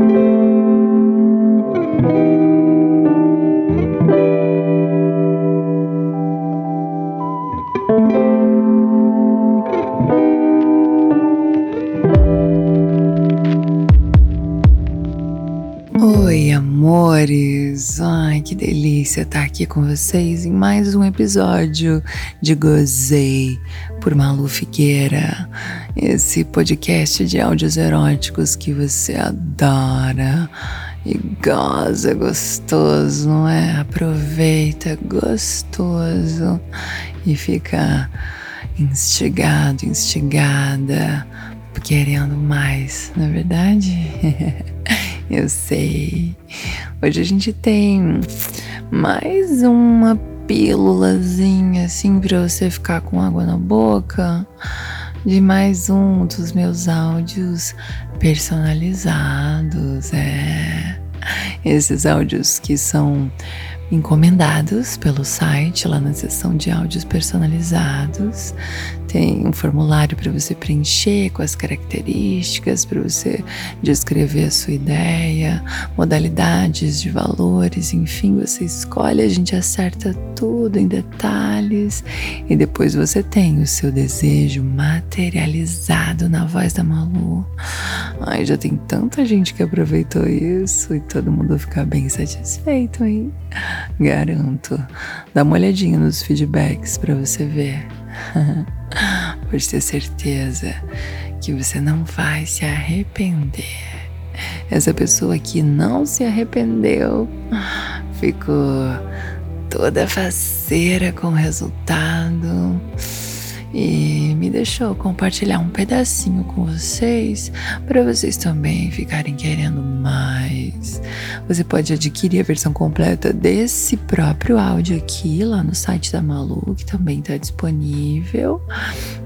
thank you. Oi, amores! Ai, que delícia estar aqui com vocês em mais um episódio de Gozei por Malu Figueira, esse podcast de áudios eróticos que você adora e goza gostoso, não é? Aproveita gostoso e fica instigado, instigada, querendo mais, não é verdade? Eu sei. Hoje a gente tem mais uma pílulazinha assim para você ficar com água na boca de mais um dos meus áudios personalizados. É. Esses áudios que são encomendados pelo site, lá na seção de áudios personalizados. Tem um formulário para você preencher com as características, para você descrever a sua ideia, modalidades de valores, enfim, você escolhe, a gente acerta tudo em detalhes e depois você tem o seu desejo materializado na voz da Malu. Ai, já tem tanta gente que aproveitou isso e todo mundo fica bem satisfeito, hein? Garanto. Dá uma olhadinha nos feedbacks para você ver. Pode ter certeza que você não vai se arrepender. Essa pessoa que não se arrependeu ficou toda faceira com o resultado e me deixou compartilhar um pedacinho com vocês para vocês também ficarem querendo mais. Você pode adquirir a versão completa desse próprio áudio aqui lá no site da Malu, que também está disponível.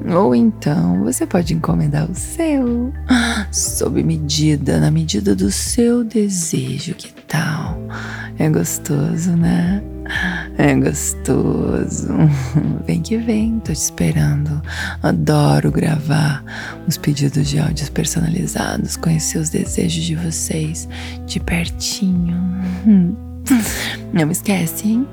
Ou então você pode encomendar o seu sob medida, na medida do seu desejo. Que tal? É gostoso, né? É gostoso. Vem que vem, tô te esperando. Adoro gravar os pedidos de áudios personalizados, conhecer os desejos de vocês de pertinho. Não esquece, hein?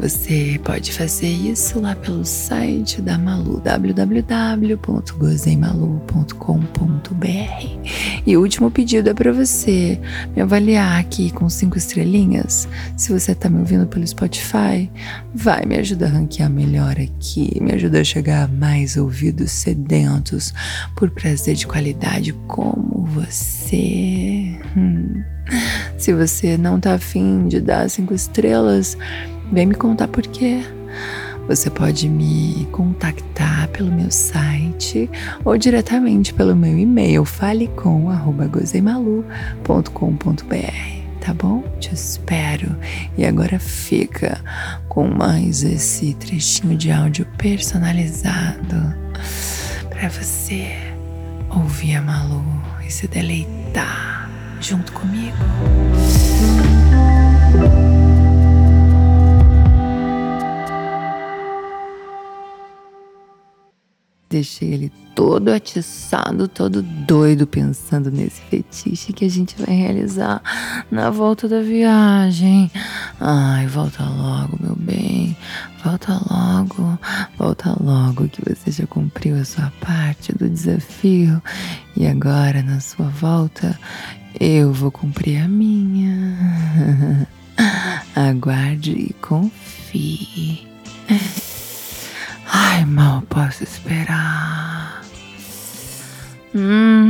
Você pode fazer isso lá pelo site da Malu, www.gozeimalu.com.br. E o último pedido é para você me avaliar aqui com cinco estrelinhas. Se você está me ouvindo pelo Spotify, vai me ajudar a ranquear melhor aqui, me ajuda a chegar a mais ouvidos sedentos por prazer de qualidade como você. Hum. Se você não tá afim de dar cinco estrelas, Vem me contar por quê. Você pode me contactar pelo meu site ou diretamente pelo meu e-mail falecom@gozeimalu.com.br, tá bom? Te espero. E agora fica com mais esse trechinho de áudio personalizado para você ouvir a Malu e se deleitar junto comigo. Deixei ele todo atiçado, todo doido, pensando nesse fetiche que a gente vai realizar na volta da viagem. Ai, volta logo, meu bem. Volta logo, volta logo que você já cumpriu a sua parte do desafio e agora na sua volta eu vou cumprir a minha. Aguarde e confie. Ai, mal posso esperar. Hum.